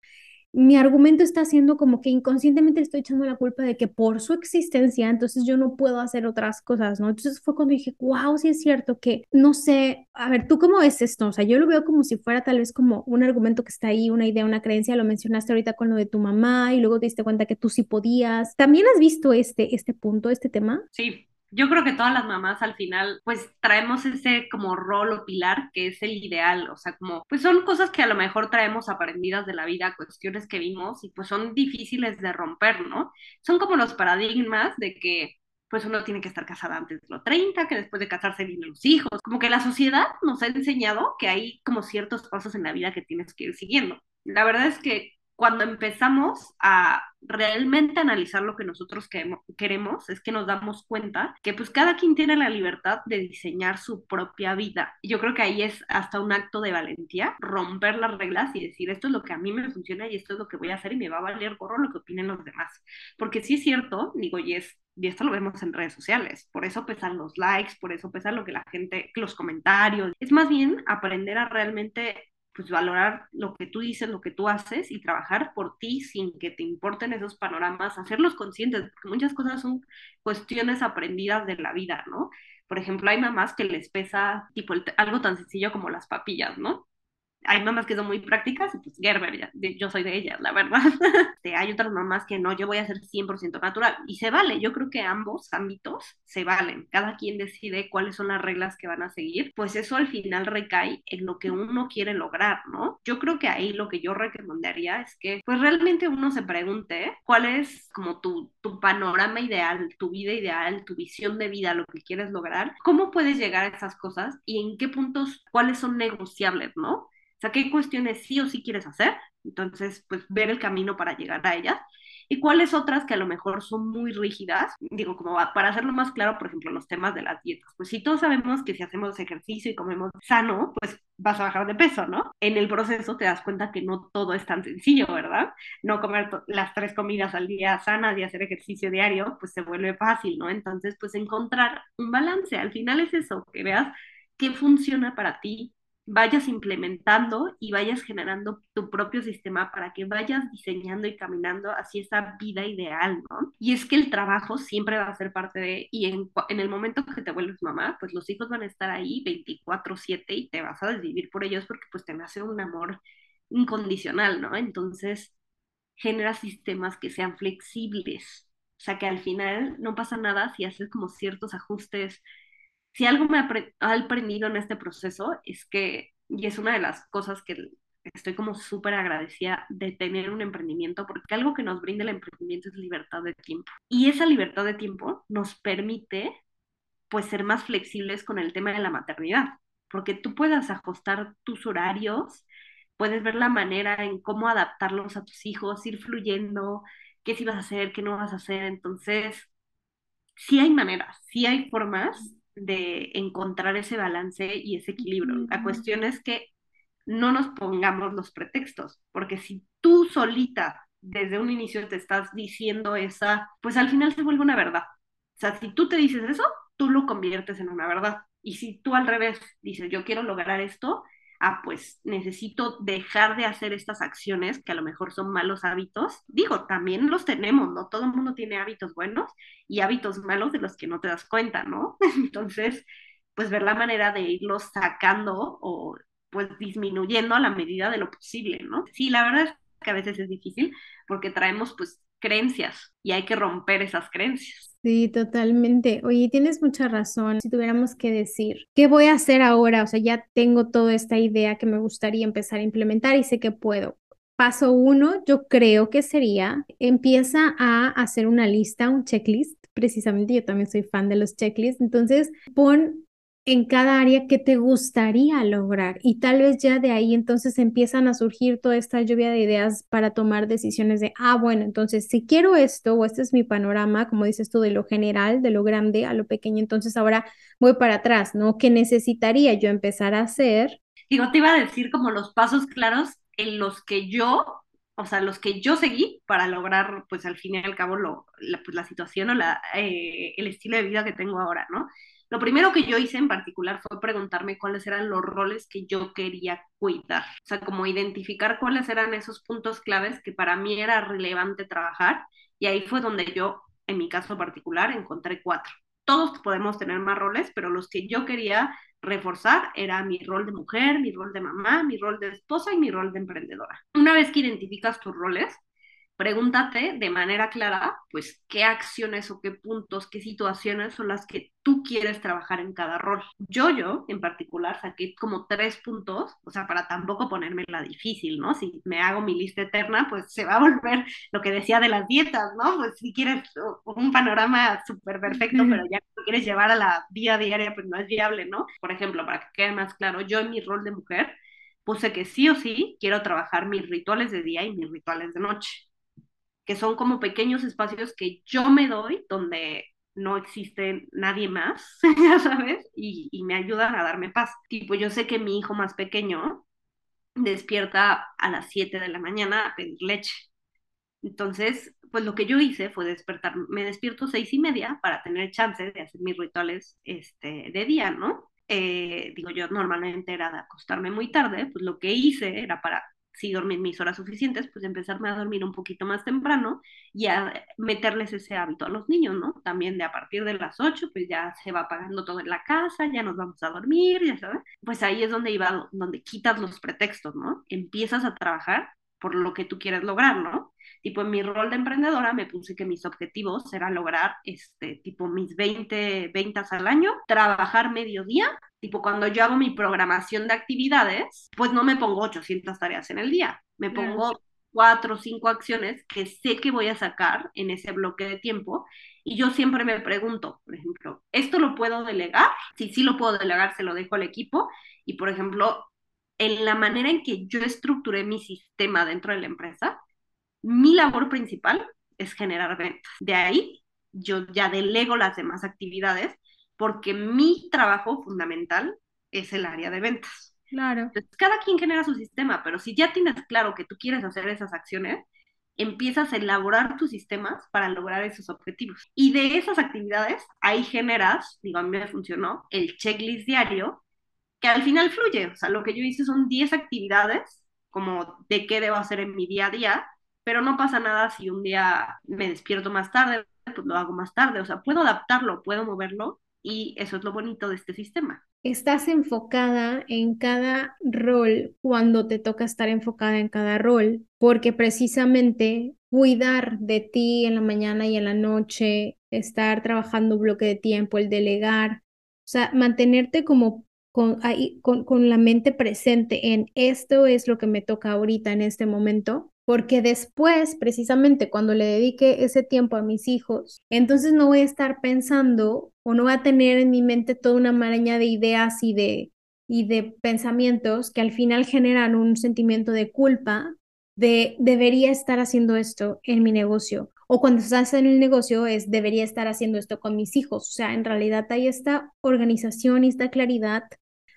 Mi argumento está haciendo como que inconscientemente estoy echando la culpa de que por su existencia, entonces yo no puedo hacer otras cosas, ¿no? Entonces fue cuando dije, wow, sí es cierto que, no sé, a ver, ¿tú cómo ves esto? O sea, yo lo veo como si fuera tal vez como un argumento que está ahí, una idea, una creencia, lo mencionaste ahorita con lo de tu mamá y luego te diste cuenta que tú sí podías. ¿También has visto este, este punto, este tema? Sí, yo creo que todas las mamás al final pues traemos ese como rol o pilar que es el ideal, o sea, como pues son cosas que a lo mejor traemos aprendidas de la vida, cuestiones que vimos y pues son difíciles de romper, ¿no? Son como los paradigmas de que pues uno tiene que estar casada antes de los 30, que después de casarse vienen los hijos, como que la sociedad nos ha enseñado que hay como ciertos pasos en la vida que tienes que ir siguiendo. La verdad es que cuando empezamos a realmente analizar lo que nosotros queremos, es que nos damos cuenta que pues cada quien tiene la libertad de diseñar su propia vida. Yo creo que ahí es hasta un acto de valentía, romper las reglas y decir esto es lo que a mí me funciona y esto es lo que voy a hacer y me va a valer gorro lo que opinen los demás. Porque sí es cierto, digo, y es y esto lo vemos en redes sociales, por eso pesan los likes, por eso pesan lo que la gente, los comentarios. Es más bien aprender a realmente pues valorar lo que tú dices, lo que tú haces y trabajar por ti sin que te importen esos panoramas, hacerlos conscientes, porque muchas cosas son cuestiones aprendidas de la vida, ¿no? Por ejemplo, hay mamás que les pesa tipo algo tan sencillo como las papillas, ¿no? Hay mamás que son muy prácticas, y pues Gerber, ya, yo soy de ellas, la verdad. [LAUGHS] Este, hay otras mamás que no, yo voy a ser 100% natural y se vale, yo creo que ambos ámbitos se valen, cada quien decide cuáles son las reglas que van a seguir, pues eso al final recae en lo que uno quiere lograr, ¿no? Yo creo que ahí lo que yo recomendaría es que pues realmente uno se pregunte cuál es como tu, tu panorama ideal, tu vida ideal, tu visión de vida, lo que quieres lograr, cómo puedes llegar a esas cosas y en qué puntos, cuáles son negociables, ¿no? Sea, qué cuestiones sí o sí quieres hacer, entonces, pues ver el camino para llegar a ellas. Y cuáles otras que a lo mejor son muy rígidas, digo, como para hacerlo más claro, por ejemplo, los temas de las dietas. Pues si todos sabemos que si hacemos ejercicio y comemos sano, pues vas a bajar de peso, ¿no? En el proceso te das cuenta que no todo es tan sencillo, ¿verdad? No comer las tres comidas al día sanas y hacer ejercicio diario, pues se vuelve fácil, ¿no? Entonces, pues encontrar un balance. Al final es eso, que veas qué funciona para ti, vayas implementando y vayas generando tu propio sistema para que vayas diseñando y caminando hacia esa vida ideal, ¿no? Y es que el trabajo siempre va a ser parte de, y en, el momento que te vuelves mamá, pues los hijos van a estar ahí 24/7 y te vas a desvivir por ellos porque pues te nace un amor incondicional, ¿no? Entonces, genera sistemas que sean flexibles, o sea, que al final no pasa nada si haces como ciertos ajustes si algo me ha aprendido en este proceso es que, y es una de las cosas que estoy como súper agradecida de tener un emprendimiento, porque algo que nos brinda el emprendimiento es libertad de tiempo. Y esa libertad de tiempo nos permite pues ser más flexibles con el tema de la maternidad, porque tú puedes ajustar tus horarios, puedes ver la manera en cómo adaptarlos a tus hijos, ir fluyendo, qué sí vas a hacer, qué no vas a hacer. Entonces, sí hay maneras, sí hay formas de encontrar ese balance y ese equilibrio. La cuestión es que no nos pongamos los pretextos, porque si tú solita desde un inicio te estás diciendo esa, pues al final se vuelve una verdad. O sea, si tú te dices eso, tú lo conviertes en una verdad. Y si tú al revés dices, yo quiero lograr esto, ah, pues necesito dejar de hacer estas acciones que a lo mejor son malos hábitos. Digo, también los tenemos, ¿no? Todo el mundo tiene hábitos buenos y hábitos malos de los que no te das cuenta, ¿no? [LAUGHS] Entonces, pues ver la manera de irlos sacando o pues disminuyendo a la medida de lo posible, ¿no? Sí, la verdad es que a veces es difícil porque traemos pues creencias y hay que romper esas creencias. Sí, totalmente. Oye, tienes mucha razón. Si tuviéramos que decir, ¿qué voy a hacer ahora? O sea, ya tengo toda esta idea que me gustaría empezar a implementar y sé que puedo. Paso uno, yo creo que sería, empieza a hacer una lista, un checklist. Precisamente yo también soy fan de los checklists. Entonces, pon en cada área que te gustaría lograr y tal vez ya de ahí entonces empiezan a surgir toda esta lluvia de ideas para tomar decisiones de, ah, bueno, entonces si quiero esto o este es mi panorama, como dices tú, de lo general, de lo grande a lo pequeño, entonces ahora voy para atrás, ¿no? ¿Qué necesitaría yo empezar a hacer? Digo, te iba a decir como los pasos claros en los que yo, o sea, los que yo seguí para lograr, pues al fin y al cabo, lo, la, pues, la situación o la, eh, el estilo de vida que tengo ahora, ¿no? Lo primero que yo hice en particular fue preguntarme cuáles eran los roles que yo quería cuidar, o sea, como identificar cuáles eran esos puntos claves que para mí era relevante trabajar y ahí fue donde yo, en mi caso particular, encontré cuatro. Todos podemos tener más roles, pero los que yo quería reforzar era mi rol de mujer, mi rol de mamá, mi rol de esposa y mi rol de emprendedora. Una vez que identificas tus roles, pregúntate de manera clara, pues, qué acciones o qué puntos, qué situaciones son las que tú quieres trabajar en cada rol. Yo, yo, en particular, saqué como tres puntos, o sea, para tampoco ponerme la difícil, ¿no? Si me hago mi lista eterna, pues se va a [LAUGHS] volver lo que decía de las dietas, ¿no? Pues si quieres un panorama súper perfecto, pero ya lo quieres llevar a la vida diaria, pues no es viable, ¿no? Por ejemplo, para que quede más claro, yo en mi rol de mujer, puse que sí o sí quiero trabajar mis rituales de día y mis rituales de noche que son como pequeños espacios que yo me doy donde no existe nadie más, [LAUGHS] ya sabes, y, me ayudan a darme paz. Tipo, yo sé que mi hijo más pequeño despierta a las 7 de la mañana a pedir leche. Entonces, pues lo que yo hice fue despertar, me despierto seis y media para tener chance de hacer mis rituales este, de día, ¿no? Eh, digo, yo normalmente era de acostarme muy tarde, pues lo que hice era para si dormir mis horas suficientes, pues empezarme a dormir un poquito más temprano y a meterles ese hábito a los niños, ¿no? También de a partir de las 8, pues ya se va apagando todo en la casa, ya nos vamos a dormir, ya sabes. Pues ahí es donde iba, donde quitas los pretextos, ¿no? Empiezas a trabajar por lo que tú quieres lograr, ¿no? Tipo, en mi rol de emprendedora me puse que mis objetivos eran lograr, este, tipo, mis 20 ventas al año, trabajar medio día Tipo, cuando yo hago mi programación de actividades, pues no me pongo 800 tareas en el día, me pongo cuatro o cinco acciones que sé que voy a sacar en ese bloque de tiempo. Y yo siempre me pregunto, por ejemplo, ¿esto lo puedo delegar? Si sí lo puedo delegar, se lo dejo al equipo. Y, por ejemplo, en la manera en que yo estructuré mi sistema dentro de la empresa, mi labor principal es generar ventas. De ahí yo ya delego las demás actividades porque mi trabajo fundamental es el área de ventas. Claro. Entonces, cada quien genera su sistema, pero si ya tienes claro que tú quieres hacer esas acciones, empiezas a elaborar tus sistemas para lograr esos objetivos. Y de esas actividades, ahí generas, digo, a mí me funcionó, el checklist diario, que al final fluye. O sea, lo que yo hice son 10 actividades, como de qué debo hacer en mi día a día, pero no pasa nada si un día me despierto más tarde, pues lo hago más tarde. O sea, puedo adaptarlo, puedo moverlo y eso es lo bonito de este sistema. Estás enfocada en cada rol cuando te toca estar enfocada en cada rol, porque precisamente cuidar de ti en la mañana y en la noche, estar trabajando un bloque de tiempo, el delegar, o sea, mantenerte como con, ahí, con, con la mente presente en esto es lo que me toca ahorita en este momento, porque después, precisamente cuando le dedique ese tiempo a mis hijos, entonces no voy a estar pensando o no voy a tener en mi mente toda una maraña de ideas y de, y de pensamientos que al final generan un sentimiento de culpa de debería estar haciendo esto en mi negocio. O cuando estás en el negocio es debería estar haciendo esto con mis hijos. O sea, en realidad hay esta organización y esta claridad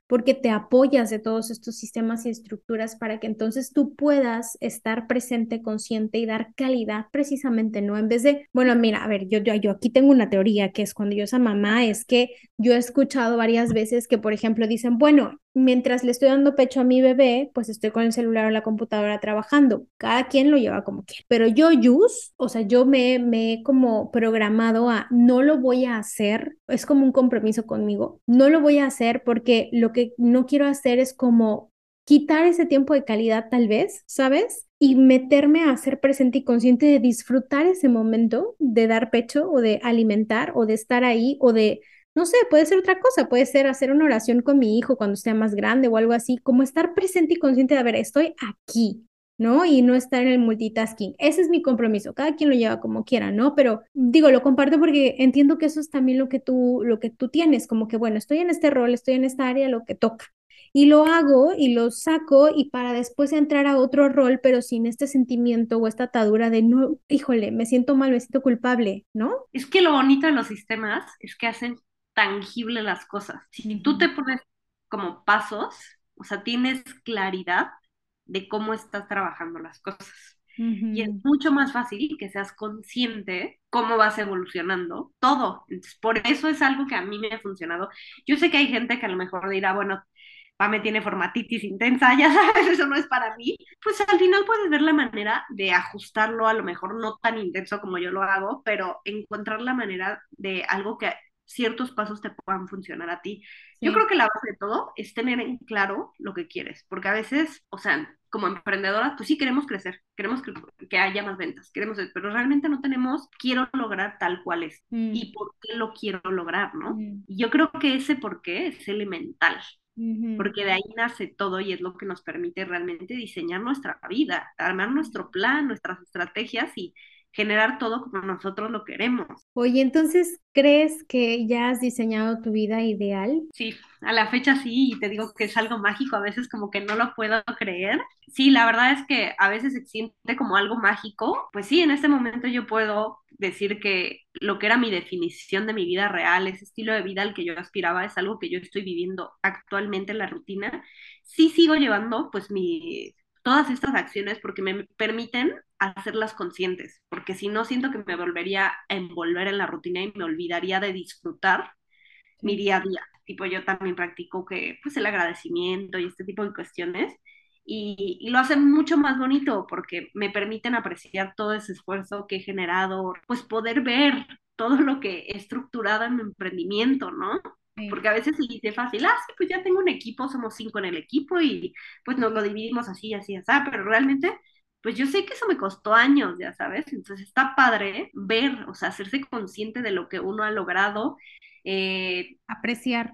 porque te apoyas de todos estos sistemas y estructuras para que entonces tú puedas estar presente, consciente y dar calidad precisamente, ¿no? En vez de, bueno, mira, a ver, yo, yo, yo aquí tengo una teoría que es cuando yo esa mamá, es que yo he escuchado varias veces que, por ejemplo, dicen, bueno, mientras le estoy dando pecho a mi bebé, pues estoy con el celular o la computadora trabajando. Cada quien lo lleva como quiere. Pero yo, Yus, o sea, yo me, me he como programado a no lo voy a hacer, es como un compromiso conmigo, no lo voy a hacer porque lo que no quiero hacer es como quitar ese tiempo de calidad tal vez, ¿sabes? Y meterme a ser presente y consciente de disfrutar ese momento de dar pecho o de alimentar o de estar ahí o de, no sé, puede ser otra cosa, puede ser hacer una oración con mi hijo cuando sea más grande o algo así, como estar presente y consciente de, a ver, estoy aquí, ¿no? Y no estar en el multitasking. Ese es mi compromiso. Cada quien lo lleva como quiera, ¿no? Pero digo, lo comparto porque entiendo que eso es también lo que tú, lo que tú tienes, como que, bueno, estoy en este rol, estoy en esta área, lo que toca. Y lo hago y lo saco y para después entrar a otro rol, pero sin este sentimiento o esta atadura de no, híjole, me siento mal, me siento culpable, ¿no? Es que lo bonito de los sistemas es que hacen tangible las cosas. Si tú te pones como pasos, o sea, tienes claridad, de cómo estás trabajando las cosas. Y es mucho más fácil que seas consciente cómo vas evolucionando todo. Entonces, por eso es algo que a mí me ha funcionado. Yo sé que hay gente que a lo mejor dirá, bueno, me tiene formatitis intensa, [LAUGHS] ya sabes, eso no es para mí. Pues al final puedes ver la manera de ajustarlo, a lo mejor no tan intenso como yo lo hago, pero encontrar la manera de algo que ciertos pasos te puedan funcionar a ti. Yo creo que la base de todo es tener en claro lo que quieres, porque a veces, o sea, como emprendedoras, pues sí queremos crecer, queremos que, que haya más ventas, queremos, pero realmente no tenemos, quiero lograr tal cual es. Mm. ¿Y por qué lo quiero lograr, no? Mm. Y yo creo que ese por qué es elemental. Porque de ahí nace todo y es lo que nos permite realmente diseñar nuestra vida, armar nuestro plan, nuestras estrategias y, generar todo como nosotros lo queremos. Oye, entonces, ¿crees que ya has diseñado tu vida ideal? Sí, a la fecha sí, y te digo que es algo mágico, a veces como que no lo puedo creer. Sí, la verdad es que a veces se siente como algo mágico. Pues sí, en este momento yo puedo decir que lo que era mi definición de mi vida real, ese estilo de vida al que yo aspiraba, es algo que yo estoy viviendo actualmente en la rutina. Sí sigo llevando pues mi todas estas acciones porque me permiten hacerlas conscientes, porque si no siento que me volvería a envolver en la rutina y me olvidaría de disfrutar mi día a día. Tipo, yo también practico que, pues, el agradecimiento y este tipo de cuestiones, y, y, lo hacen mucho más bonito porque me permiten apreciar todo ese esfuerzo que he generado, pues poder ver todo lo que he estructurado en mi emprendimiento, ¿no? Porque a veces se dice fácil, ah, sí, pues ya tengo un equipo, somos cinco en el equipo y pues nos lo dividimos así, así, así, pero realmente, pues yo sé que eso me costó años, ya sabes, entonces está padre ver, o sea, hacerse consciente de lo que uno ha logrado. Eh, Apreciar.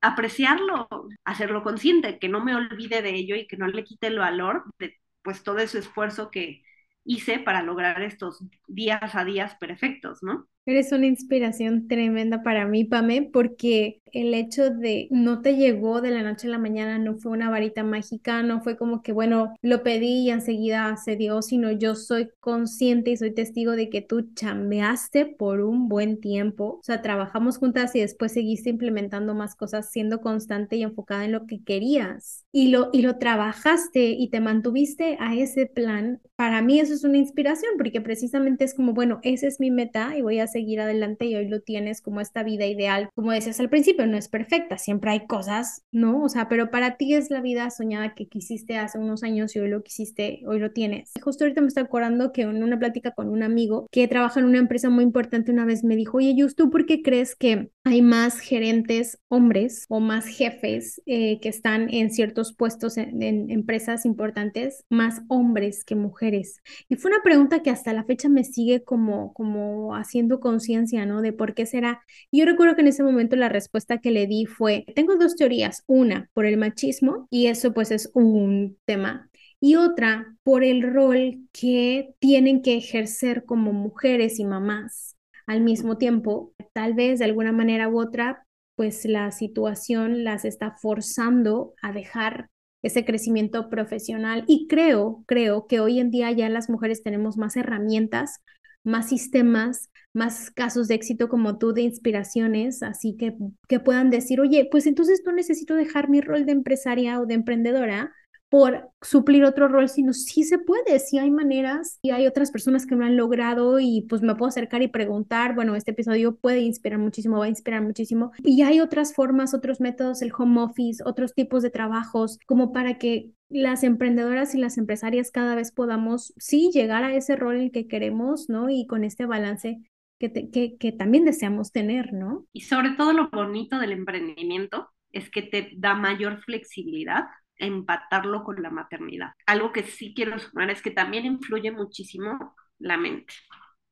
Apreciarlo, hacerlo consciente, que no me olvide de ello y que no le quite el valor de pues todo ese esfuerzo que hice para lograr estos días a días perfectos, ¿no? Eres una inspiración tremenda para mí, Pame, porque el hecho de no te llegó de la noche a la mañana, no fue una varita mágica, no fue como que, bueno, lo pedí y enseguida se dio, sino yo soy consciente y soy testigo de que tú chambeaste por un buen tiempo, o sea, trabajamos juntas y después seguiste implementando más cosas, siendo constante y enfocada en lo que querías. Y lo, y lo trabajaste y te mantuviste a ese plan. Para mí eso es una inspiración, porque precisamente es como, bueno, esa es mi meta y voy a seguir adelante y hoy lo tienes como esta vida ideal, como decías al principio, no es perfecta, siempre hay cosas, ¿no? O sea, pero para ti es la vida soñada que quisiste hace unos años y hoy lo quisiste, hoy lo tienes. Justo ahorita me estoy acordando que en una plática con un amigo que trabaja en una empresa muy importante una vez me dijo, oye, Just, ¿tú por qué crees que hay más gerentes hombres o más jefes eh, que están en ciertos puestos en, en empresas importantes, más hombres que mujeres? Y fue una pregunta que hasta la fecha me sigue como, como haciendo conciencia, ¿no? De por qué será. yo recuerdo que en ese momento la respuesta que le di fue, tengo dos teorías, una por el machismo y eso pues es un tema y otra por el rol que tienen que ejercer como mujeres y mamás al mismo tiempo. Tal vez de alguna manera u otra, pues la situación las está forzando a dejar ese crecimiento profesional y creo, creo que hoy en día ya las mujeres tenemos más herramientas, más sistemas, más casos de éxito como tú de inspiraciones, así que que puedan decir, oye, pues entonces no necesito dejar mi rol de empresaria o de emprendedora por suplir otro rol, sino sí se puede, sí hay maneras y hay otras personas que lo han logrado y pues me puedo acercar y preguntar, bueno, este episodio puede inspirar muchísimo, va a inspirar muchísimo y hay otras formas, otros métodos, el home office, otros tipos de trabajos, como para que las emprendedoras y las empresarias cada vez podamos, sí, llegar a ese rol en el que queremos, ¿no? Y con este balance que, que también deseamos tener, ¿no? Y sobre todo lo bonito del emprendimiento es que te da mayor flexibilidad empatarlo con la maternidad. Algo que sí quiero sumar es que también influye muchísimo la mente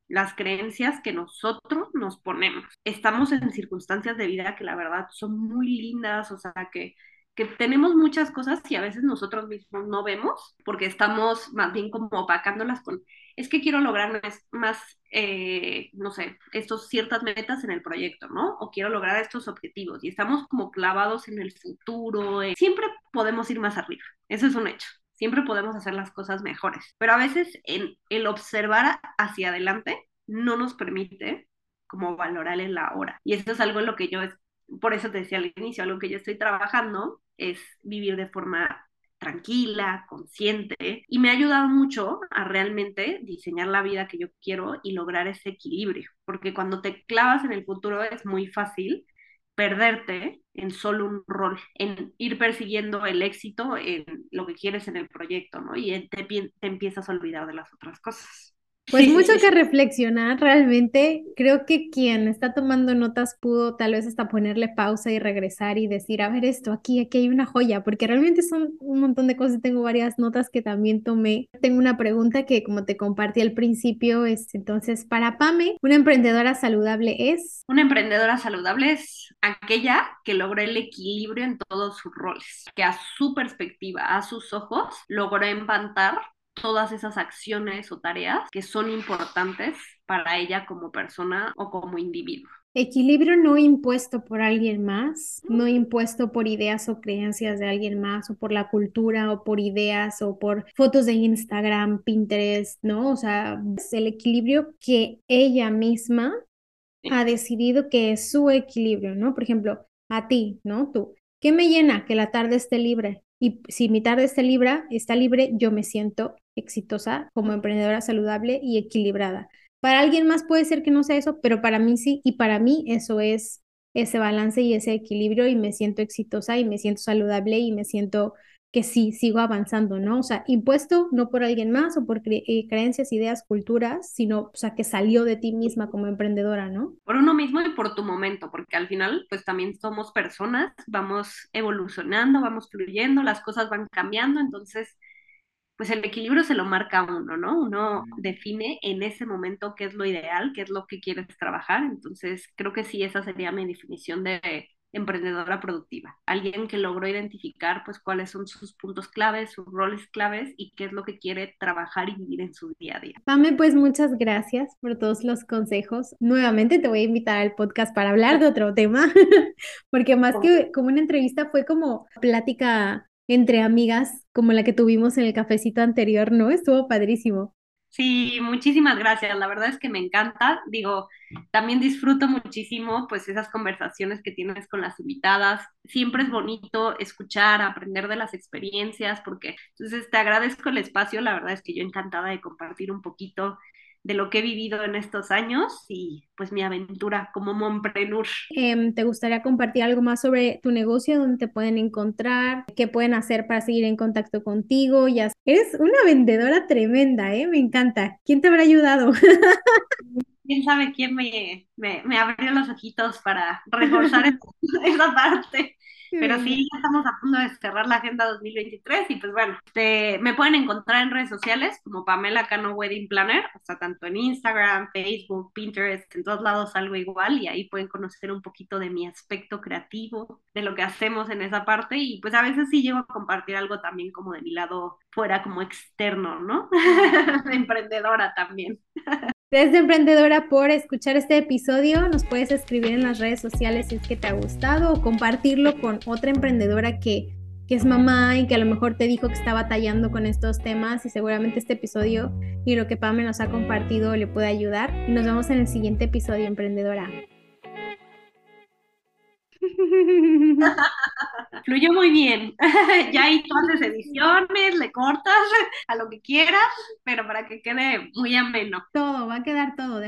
las creencias que nosotros nos ponemos. Estamos en circunstancias de vida que la verdad son muy lindas, o sea, que, que tenemos muchas cosas y a veces nosotros mismos no vemos porque estamos más bien como opacándolas con, es que quiero lograr más, eh, no sé, estos ciertas metas en el proyecto, ¿no? O quiero lograr estos objetivos y estamos como clavados en el futuro. Siempre podemos ir más arriba, eso es un hecho siempre podemos hacer las cosas mejores, pero a veces en el observar hacia adelante no nos permite como valorar en la hora. Y eso es algo en lo que yo, por eso te decía al inicio, algo que yo estoy trabajando es vivir de forma tranquila, consciente, y me ha ayudado mucho a realmente diseñar la vida que yo quiero y lograr ese equilibrio, porque cuando te clavas en el futuro es muy fácil perderte en solo un rol, en ir persiguiendo el éxito en lo que quieres en el proyecto, ¿no? Y te, te empiezas a olvidar de las otras cosas. Pues mucho que reflexionar realmente. Creo que quien está tomando notas pudo tal vez hasta ponerle pausa y regresar y decir, a ver esto, aquí, aquí hay una joya, porque realmente son un montón de cosas. Tengo varias notas que también tomé. Tengo una pregunta que como te compartí al principio es, entonces, para Pame, ¿una emprendedora saludable es? Una emprendedora saludable es aquella que logró el equilibrio en todos sus roles, que a su perspectiva, a sus ojos, logró empantar todas esas acciones o tareas que son importantes para ella como persona o como individuo. Equilibrio no impuesto por alguien más, no impuesto por ideas o creencias de alguien más, o por la cultura, o por ideas, o por fotos de Instagram, Pinterest, ¿no? O sea, es el equilibrio que ella misma ha decidido que es su equilibrio, ¿no? Por ejemplo, a ti, ¿no? Tú, ¿qué me llena? Que la tarde esté libre. Y si mi tarde está libre, está libre, yo me siento exitosa como emprendedora saludable y equilibrada. Para alguien más puede ser que no sea eso, pero para mí sí, y para mí eso es ese balance y ese equilibrio y me siento exitosa y me siento saludable y me siento que sí, sigo avanzando, ¿no? O sea, impuesto no por alguien más o por eh, creencias, ideas, culturas, sino, o sea, que salió de ti misma como emprendedora, ¿no? Por uno mismo y por tu momento, porque al final, pues también somos personas, vamos evolucionando, vamos fluyendo, las cosas van cambiando, entonces, pues el equilibrio se lo marca uno, ¿no? Uno define en ese momento qué es lo ideal, qué es lo que quieres trabajar, entonces creo que sí, esa sería mi definición de emprendedora productiva, alguien que logró identificar pues cuáles son sus puntos claves, sus roles claves y qué es lo que quiere trabajar y vivir en su día a día. Pame, pues muchas gracias por todos los consejos. Nuevamente te voy a invitar al podcast para hablar de otro tema, [LAUGHS] porque más que como una entrevista fue como plática entre amigas, como la que tuvimos en el cafecito anterior, ¿no? Estuvo padrísimo. Sí, muchísimas gracias. La verdad es que me encanta. Digo, también disfruto muchísimo pues esas conversaciones que tienes con las invitadas. Siempre es bonito escuchar, aprender de las experiencias, porque entonces te agradezco el espacio. La verdad es que yo encantada de compartir un poquito de lo que he vivido en estos años y pues mi aventura como mompreneur. Em, ¿Te gustaría compartir algo más sobre tu negocio, dónde te pueden encontrar, qué pueden hacer para seguir en contacto contigo? Ya eres una vendedora tremenda, ¿eh? Me encanta. ¿Quién te habrá ayudado? [LAUGHS] quién sabe quién me, me, me abrió los ojitos para reforzar [LAUGHS] esa parte. Pero sí, ya estamos a punto de cerrar la agenda 2023 y pues bueno, me pueden encontrar en redes sociales como Pamela Cano Wedding Planner, o sea, tanto en Instagram, Facebook, Pinterest, en todos lados algo igual y ahí pueden conocer un poquito de mi aspecto creativo, de lo que hacemos en esa parte y pues a veces sí llego a compartir algo también como de mi lado fuera como externo, ¿no? [LAUGHS] Emprendedora también. [LAUGHS] Gracias, emprendedora, por escuchar este episodio. Nos puedes escribir en las redes sociales si es que te ha gustado o compartirlo con otra emprendedora que, que es mamá y que a lo mejor te dijo que está batallando con estos temas y seguramente este episodio y lo que Pame nos ha compartido le puede ayudar. Y nos vemos en el siguiente episodio, emprendedora. [LAUGHS] Fluyó muy bien. [LAUGHS] ya ahí tú haces ediciones, le cortas a lo que quieras, pero para que quede muy ameno. Todo, va a quedar todo.